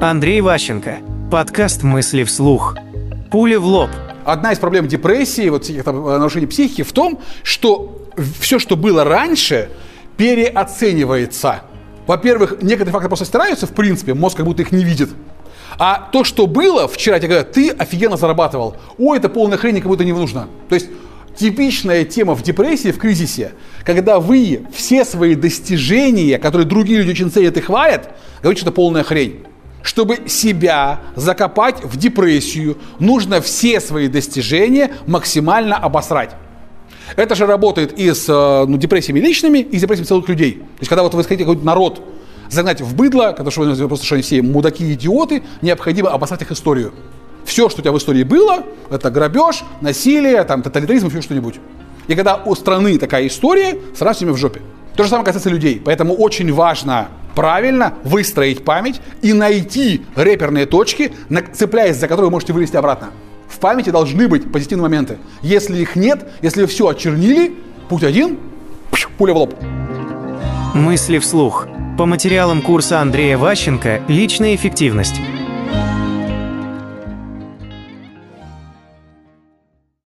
Андрей Ващенко. Подкаст «Мысли вслух». Пуля в лоб. Одна из проблем депрессии, вот там э, нарушений психики в том, что все, что было раньше, переоценивается. Во-первых, некоторые факты просто стираются, в принципе, мозг как будто их не видит. А то, что было вчера, тебе говорят, ты офигенно зарабатывал. Ой, это полная хрень, никому это не нужно. То есть типичная тема в депрессии, в кризисе, когда вы все свои достижения, которые другие люди очень ценят и хвалят, говорите, что это полная хрень. Чтобы себя закопать в депрессию, нужно все свои достижения максимально обосрать. Это же работает и с э, ну, депрессиями личными, и с депрессиями целых людей. То есть, когда вот вы хотите какой-то народ загнать в быдло, потому что вы просто что они все мудаки и идиоты, необходимо обосрать их историю. Все, что у тебя в истории было, это грабеж, насилие, там, тоталитаризм, еще что-нибудь. И когда у страны такая история, сразу всеми в жопе. То же самое касается людей. Поэтому очень важно правильно выстроить память и найти реперные точки, цепляясь за которые вы можете вылезти обратно. В памяти должны быть позитивные моменты. Если их нет, если все очернили, путь один, пуля в лоб. Мысли вслух. По материалам курса Андрея Ващенко «Личная эффективность».